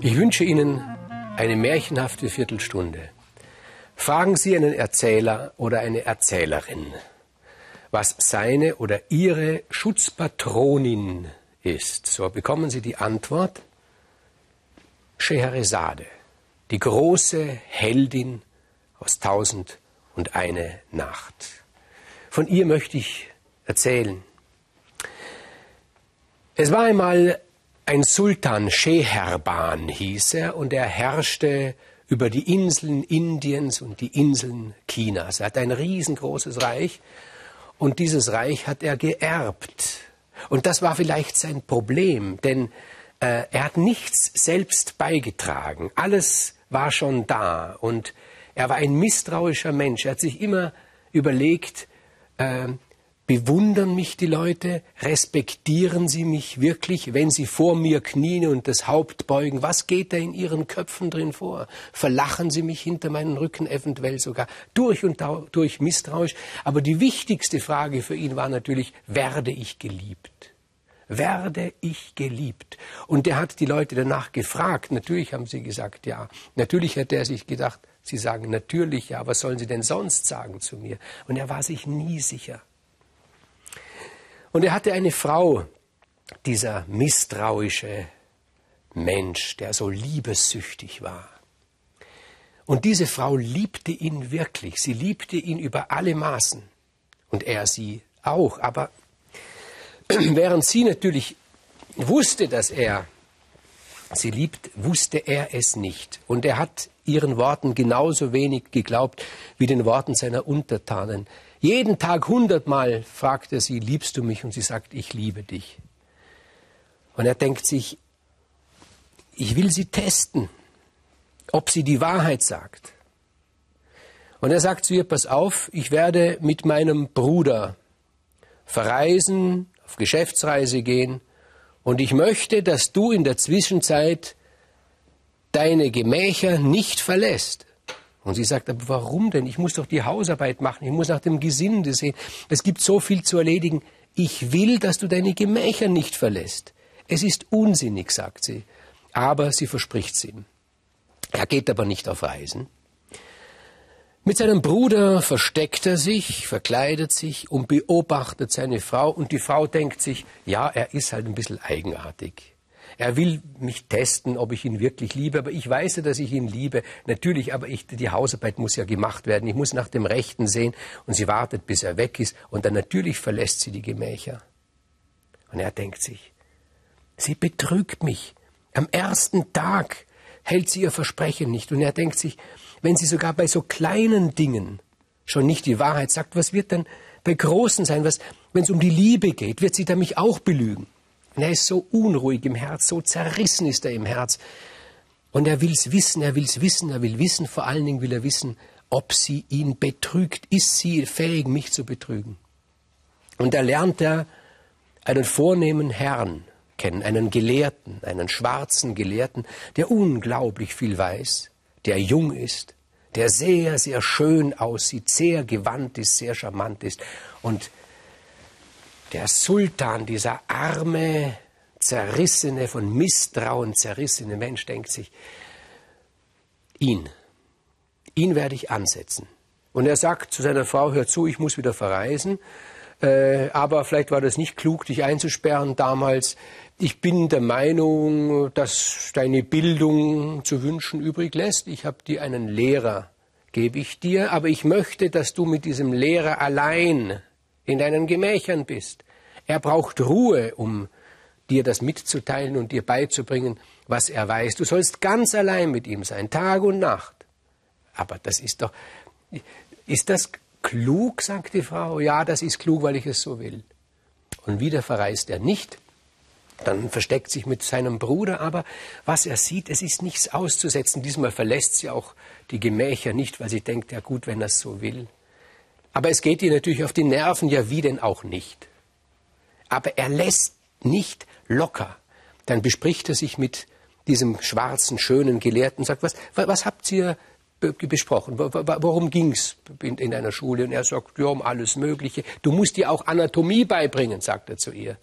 Ich wünsche Ihnen eine märchenhafte Viertelstunde. Fragen Sie einen Erzähler oder eine Erzählerin, was seine oder ihre Schutzpatronin ist. So bekommen Sie die Antwort Scheherazade, die große Heldin aus Tausend und eine Nacht. Von ihr möchte ich erzählen. Es war einmal ein Sultan, Scheherban hieß er, und er herrschte über die Inseln Indiens und die Inseln Chinas. Er hat ein riesengroßes Reich und dieses Reich hat er geerbt. Und das war vielleicht sein Problem, denn äh, er hat nichts selbst beigetragen. Alles war schon da und er war ein misstrauischer Mensch. Er hat sich immer überlegt, äh, Bewundern mich die Leute? Respektieren sie mich wirklich, wenn sie vor mir knien und das Haupt beugen? Was geht da in ihren Köpfen drin vor? Verlachen sie mich hinter meinen Rücken eventuell sogar durch und durch misstrauisch? Aber die wichtigste Frage für ihn war natürlich, werde ich geliebt? Werde ich geliebt? Und er hat die Leute danach gefragt. Natürlich haben sie gesagt, ja. Natürlich hat er sich gedacht, sie sagen natürlich ja. Was sollen sie denn sonst sagen zu mir? Und er war sich nie sicher. Und er hatte eine Frau, dieser misstrauische Mensch, der so liebessüchtig war. Und diese Frau liebte ihn wirklich, sie liebte ihn über alle Maßen und er sie auch. Aber während sie natürlich wusste, dass er sie liebt, wusste er es nicht. Und er hat ihren Worten genauso wenig geglaubt wie den Worten seiner Untertanen. Jeden Tag hundertmal fragt er sie, liebst du mich? Und sie sagt, ich liebe dich. Und er denkt sich, ich will sie testen, ob sie die Wahrheit sagt. Und er sagt zu ihr, pass auf, ich werde mit meinem Bruder verreisen, auf Geschäftsreise gehen, und ich möchte, dass du in der Zwischenzeit deine Gemächer nicht verlässt. Und sie sagt, aber warum denn? Ich muss doch die Hausarbeit machen, ich muss nach dem Gesinde sehen. Es gibt so viel zu erledigen. Ich will, dass du deine Gemächer nicht verlässt. Es ist unsinnig, sagt sie. Aber sie verspricht es ihm. Er geht aber nicht auf Reisen. Mit seinem Bruder versteckt er sich, verkleidet sich und beobachtet seine Frau. Und die Frau denkt sich, ja, er ist halt ein bisschen eigenartig. Er will mich testen, ob ich ihn wirklich liebe, aber ich weiß ja, dass ich ihn liebe. Natürlich, aber ich, die Hausarbeit muss ja gemacht werden. Ich muss nach dem Rechten sehen und sie wartet, bis er weg ist und dann natürlich verlässt sie die Gemächer. Und er denkt sich, sie betrügt mich. Am ersten Tag hält sie ihr Versprechen nicht und er denkt sich, wenn sie sogar bei so kleinen Dingen schon nicht die Wahrheit sagt, was wird dann bei großen sein? Was, wenn es um die Liebe geht, wird sie dann mich auch belügen? Und er ist so unruhig im Herz, so zerrissen ist er im Herz. Und er will es wissen, er will es wissen, er will wissen, vor allen Dingen will er wissen, ob sie ihn betrügt. Ist sie fähig, mich zu betrügen? Und da lernt er einen vornehmen Herrn kennen, einen Gelehrten, einen schwarzen Gelehrten, der unglaublich viel weiß, der jung ist, der sehr, sehr schön aussieht, sehr gewandt ist, sehr charmant ist und der Sultan, dieser arme, zerrissene, von Misstrauen zerrissene Mensch denkt sich, ihn, ihn werde ich ansetzen. Und er sagt zu seiner Frau, hör zu, ich muss wieder verreisen, äh, aber vielleicht war das nicht klug, dich einzusperren damals. Ich bin der Meinung, dass deine Bildung zu wünschen übrig lässt. Ich habe dir einen Lehrer, gebe ich dir, aber ich möchte, dass du mit diesem Lehrer allein in deinen Gemächern bist. Er braucht Ruhe, um dir das mitzuteilen und dir beizubringen, was er weiß. Du sollst ganz allein mit ihm sein, Tag und Nacht. Aber das ist doch, ist das klug, sagt die Frau. Ja, das ist klug, weil ich es so will. Und wieder verreist er nicht. Dann versteckt sich mit seinem Bruder, aber was er sieht, es ist nichts auszusetzen. Diesmal verlässt sie auch die Gemächer nicht, weil sie denkt, ja gut, wenn er es so will. Aber es geht ihr natürlich auf die Nerven, ja wie denn auch nicht. Aber er lässt nicht locker. Dann bespricht er sich mit diesem schwarzen, schönen Gelehrten und sagt, was, was habt ihr besprochen? Worum ging's in, in einer Schule? Und er sagt, ja, um alles Mögliche. Du musst dir auch Anatomie beibringen, sagt er zu ihr.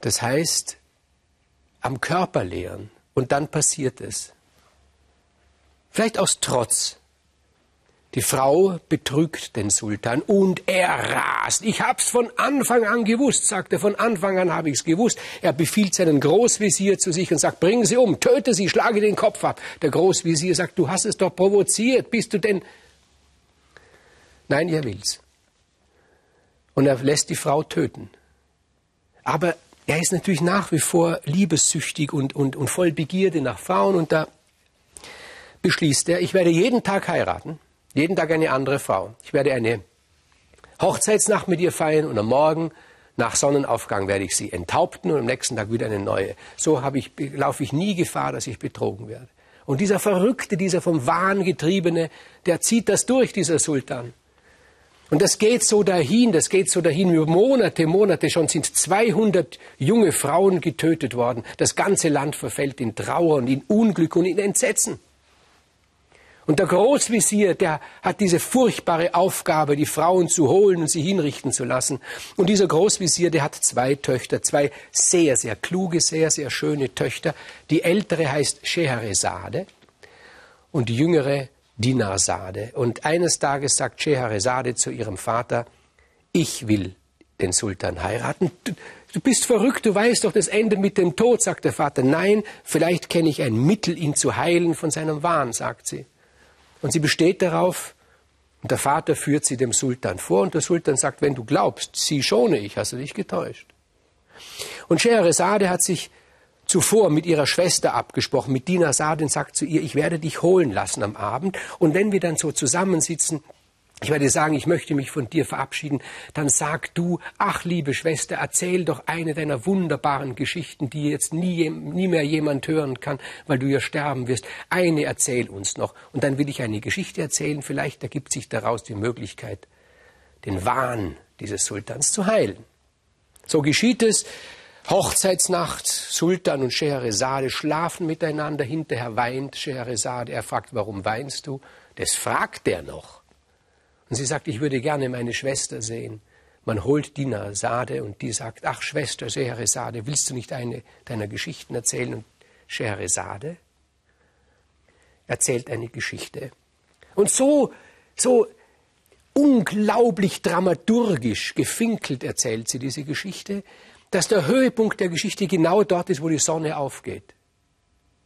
Das heißt, am Körper lehren. Und dann passiert es. Vielleicht aus Trotz. Die Frau betrügt den Sultan und er rast. Ich hab's von Anfang an gewusst, sagt er. Von Anfang an habe ich's gewusst. Er befiehlt seinen Großvisier zu sich und sagt, bring sie um, töte sie, schlage den Kopf ab. Der Großvisier sagt, du hast es doch provoziert, bist du denn? Nein, er will's. Und er lässt die Frau töten. Aber er ist natürlich nach wie vor liebessüchtig und, und, und voll Begierde nach Frauen und da beschließt er, ich werde jeden Tag heiraten jeden Tag eine andere Frau. Ich werde eine Hochzeitsnacht mit ihr feiern und am Morgen nach Sonnenaufgang werde ich sie enthaupten und am nächsten Tag wieder eine neue. So ich, laufe ich nie Gefahr, dass ich betrogen werde. Und dieser Verrückte, dieser vom Wahn getriebene, der zieht das durch, dieser Sultan. Und das geht so dahin, das geht so dahin, über Monate, Monate schon sind 200 junge Frauen getötet worden. Das ganze Land verfällt in Trauer und in Unglück und in Entsetzen. Und der Großvisier, der hat diese furchtbare Aufgabe, die Frauen zu holen und sie hinrichten zu lassen. Und dieser Großvisier, der hat zwei Töchter, zwei sehr, sehr kluge, sehr, sehr schöne Töchter. Die ältere heißt Scheherazade und die jüngere Dinarsade. Und eines Tages sagt Scheherazade zu ihrem Vater, ich will den Sultan heiraten. Du, du bist verrückt, du weißt doch, das endet mit dem Tod, sagt der Vater. Nein, vielleicht kenne ich ein Mittel, ihn zu heilen von seinem Wahn, sagt sie. Und sie besteht darauf, und der Vater führt sie dem Sultan vor, und der Sultan sagt, wenn du glaubst, sie schone ich, hast du dich getäuscht. Und Scheherazade hat sich zuvor mit ihrer Schwester abgesprochen, mit Dina Sadin sagt zu ihr, ich werde dich holen lassen am Abend, und wenn wir dann so zusammensitzen, ich werde sagen, ich möchte mich von dir verabschieden, dann sag du, ach liebe Schwester, erzähl doch eine deiner wunderbaren Geschichten, die jetzt nie, nie mehr jemand hören kann, weil du ja sterben wirst. Eine erzähl uns noch. Und dann will ich eine Geschichte erzählen, vielleicht ergibt sich daraus die Möglichkeit, den Wahn dieses Sultans zu heilen. So geschieht es. Hochzeitsnacht, Sultan und Scheherazade schlafen miteinander, hinterher weint Scheherazade, er fragt, warum weinst du? Das fragt er noch. Und sie sagt, ich würde gerne meine Schwester sehen. Man holt Dina Sade und die sagt, ach Schwester Scheherazade, willst du nicht eine deiner Geschichten erzählen? Und Scheherazade erzählt eine Geschichte. Und so, so unglaublich dramaturgisch gefinkelt erzählt sie diese Geschichte, dass der Höhepunkt der Geschichte genau dort ist, wo die Sonne aufgeht.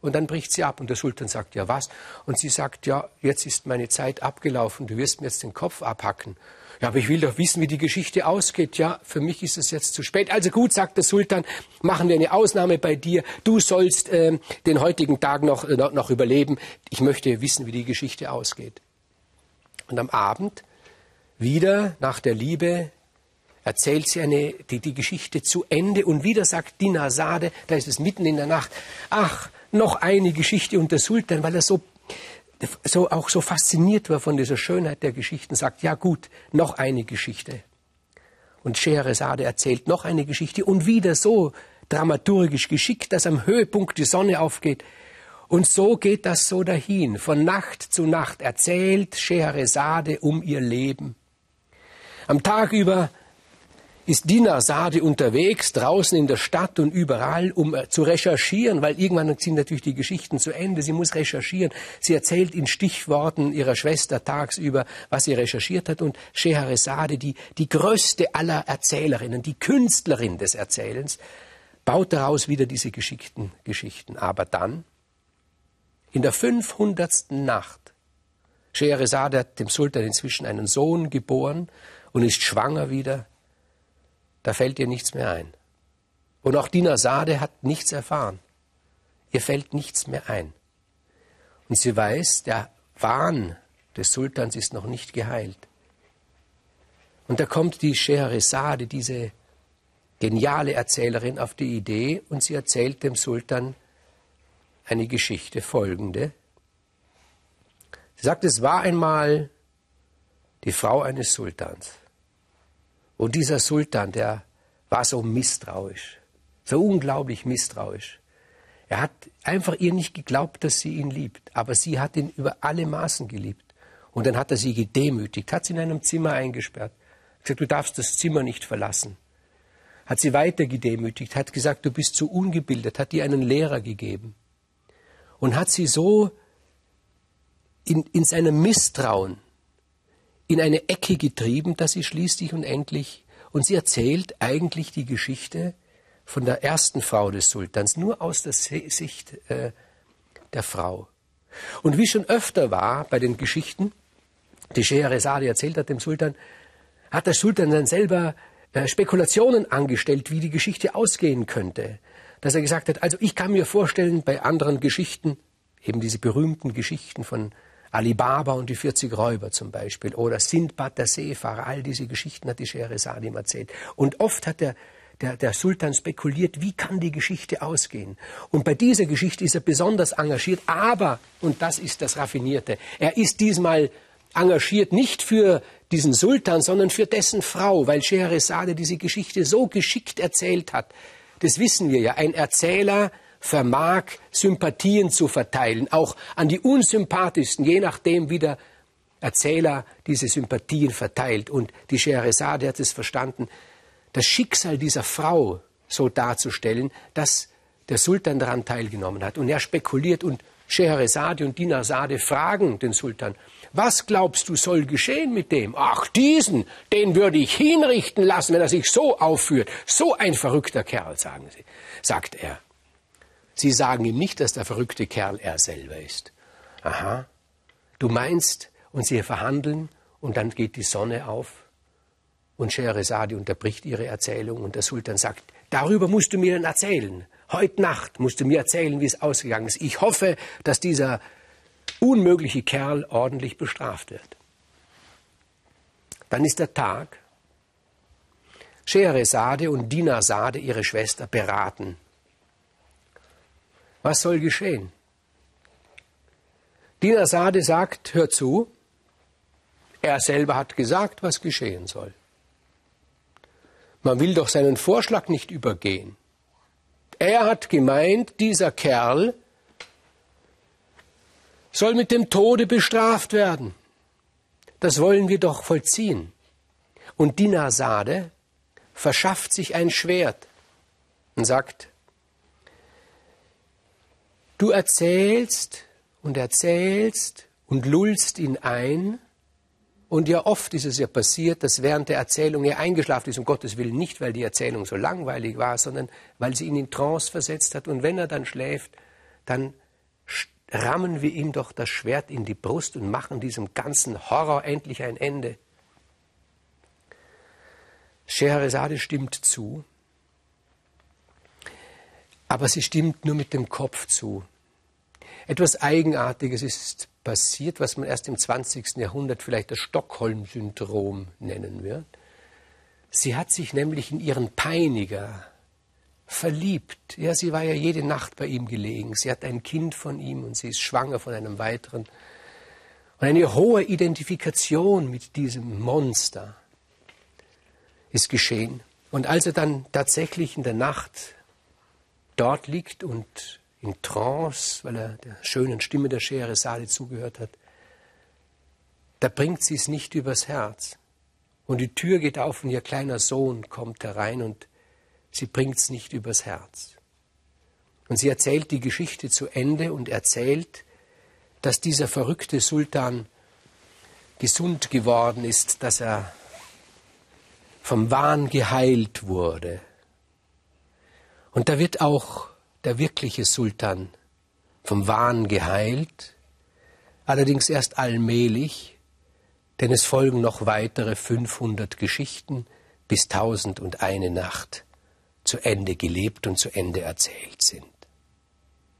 Und dann bricht sie ab und der Sultan sagt, ja was? Und sie sagt, ja, jetzt ist meine Zeit abgelaufen, du wirst mir jetzt den Kopf abhacken. Ja, aber ich will doch wissen, wie die Geschichte ausgeht. Ja, für mich ist es jetzt zu spät. Also gut, sagt der Sultan, machen wir eine Ausnahme bei dir. Du sollst äh, den heutigen Tag noch, äh, noch überleben. Ich möchte wissen, wie die Geschichte ausgeht. Und am Abend, wieder nach der Liebe, erzählt sie eine, die, die Geschichte zu Ende und wieder sagt Dinasade, da ist es mitten in der Nacht, ach, noch eine Geschichte und der Sultan, weil er so, so auch so fasziniert war von dieser Schönheit der Geschichten, sagt, ja gut, noch eine Geschichte. Und Scheherazade erzählt noch eine Geschichte und wieder so dramaturgisch geschickt, dass am Höhepunkt die Sonne aufgeht. Und so geht das so dahin. Von Nacht zu Nacht erzählt Scheherazade um ihr Leben. Am Tag über ist Dina Sade unterwegs, draußen in der Stadt und überall, um äh, zu recherchieren, weil irgendwann sind natürlich die Geschichten zu Ende. Sie muss recherchieren. Sie erzählt in Stichworten ihrer Schwester tagsüber, was sie recherchiert hat. Und Scheherazade, die, die größte aller Erzählerinnen, die Künstlerin des Erzählens, baut daraus wieder diese geschickten Geschichten. Aber dann, in der 500. Nacht, Scheherazade hat dem Sultan inzwischen einen Sohn geboren und ist schwanger wieder, da fällt ihr nichts mehr ein. Und auch Dina Sade hat nichts erfahren. Ihr fällt nichts mehr ein. Und sie weiß, der Wahn des Sultans ist noch nicht geheilt. Und da kommt die Scheherazade, diese geniale Erzählerin, auf die Idee und sie erzählt dem Sultan eine Geschichte folgende. Sie sagt, es war einmal die Frau eines Sultans. Und dieser Sultan, der war so misstrauisch, so unglaublich misstrauisch. Er hat einfach ihr nicht geglaubt, dass sie ihn liebt, aber sie hat ihn über alle Maßen geliebt. Und dann hat er sie gedemütigt, hat sie in einem Zimmer eingesperrt, gesagt, du darfst das Zimmer nicht verlassen. hat sie weiter gedemütigt, hat gesagt, du bist zu ungebildet, hat ihr einen Lehrer gegeben und hat sie so in, in seinem Misstrauen in eine Ecke getrieben, dass sie schließlich und endlich, und sie erzählt eigentlich die Geschichte von der ersten Frau des Sultans, nur aus der Sicht äh, der Frau. Und wie schon öfter war bei den Geschichten, die Scheherazade erzählt hat dem Sultan, hat der Sultan dann selber äh, Spekulationen angestellt, wie die Geschichte ausgehen könnte. Dass er gesagt hat, also ich kann mir vorstellen, bei anderen Geschichten, eben diese berühmten Geschichten von Alibaba und die 40 Räuber zum Beispiel oder Sindbad der Seefahrer, all diese Geschichten hat die Scheherazade ihm erzählt. Und oft hat der, der, der Sultan spekuliert, wie kann die Geschichte ausgehen. Und bei dieser Geschichte ist er besonders engagiert, aber, und das ist das Raffinierte, er ist diesmal engagiert nicht für diesen Sultan, sondern für dessen Frau, weil Scheherazade diese Geschichte so geschickt erzählt hat. Das wissen wir ja. Ein Erzähler vermag Sympathien zu verteilen, auch an die unsympathischsten, je nachdem, wie der Erzähler diese Sympathien verteilt. Und die Scheherazade hat es verstanden, das Schicksal dieser Frau so darzustellen, dass der Sultan daran teilgenommen hat. Und er spekuliert und Scheherazade und Dinarsade fragen den Sultan, was glaubst du soll geschehen mit dem? Ach, diesen, den würde ich hinrichten lassen, wenn er sich so aufführt. So ein verrückter Kerl, sagen sie, sagt er. Sie sagen ihm nicht, dass der verrückte Kerl er selber ist. Aha, du meinst, und sie verhandeln, und dann geht die Sonne auf, und Scheherazade unterbricht ihre Erzählung, und der Sultan sagt, darüber musst du mir dann erzählen. Heute Nacht musst du mir erzählen, wie es ausgegangen ist. Ich hoffe, dass dieser unmögliche Kerl ordentlich bestraft wird. Dann ist der Tag. Scheherazade und Dinarsade, ihre Schwester, beraten was soll geschehen? Dinasade sagt, hör zu, er selber hat gesagt, was geschehen soll. Man will doch seinen Vorschlag nicht übergehen. Er hat gemeint, dieser Kerl soll mit dem Tode bestraft werden. Das wollen wir doch vollziehen. Und Dinasade verschafft sich ein Schwert und sagt, Du erzählst und erzählst und lullst ihn ein. Und ja, oft ist es ja passiert, dass während der Erzählung er eingeschlafen ist, um Gottes Willen nicht, weil die Erzählung so langweilig war, sondern weil sie ihn in Trance versetzt hat. Und wenn er dann schläft, dann rammen wir ihm doch das Schwert in die Brust und machen diesem ganzen Horror endlich ein Ende. Scheherazade stimmt zu aber sie stimmt nur mit dem Kopf zu. Etwas Eigenartiges ist passiert, was man erst im 20. Jahrhundert vielleicht das Stockholm-Syndrom nennen wird. Sie hat sich nämlich in ihren Peiniger verliebt. Ja, sie war ja jede Nacht bei ihm gelegen. Sie hat ein Kind von ihm und sie ist schwanger von einem weiteren. Und eine hohe Identifikation mit diesem Monster ist geschehen. Und als er dann tatsächlich in der Nacht dort liegt und in Trance, weil er der schönen Stimme der Scheherazade zugehört hat, da bringt sie es nicht übers Herz. Und die Tür geht auf und ihr kleiner Sohn kommt herein und sie bringt es nicht übers Herz. Und sie erzählt die Geschichte zu Ende und erzählt, dass dieser verrückte Sultan gesund geworden ist, dass er vom Wahn geheilt wurde, und da wird auch der wirkliche Sultan vom Wahn geheilt, allerdings erst allmählich, denn es folgen noch weitere 500 Geschichten, bis tausend und eine Nacht zu Ende gelebt und zu Ende erzählt sind.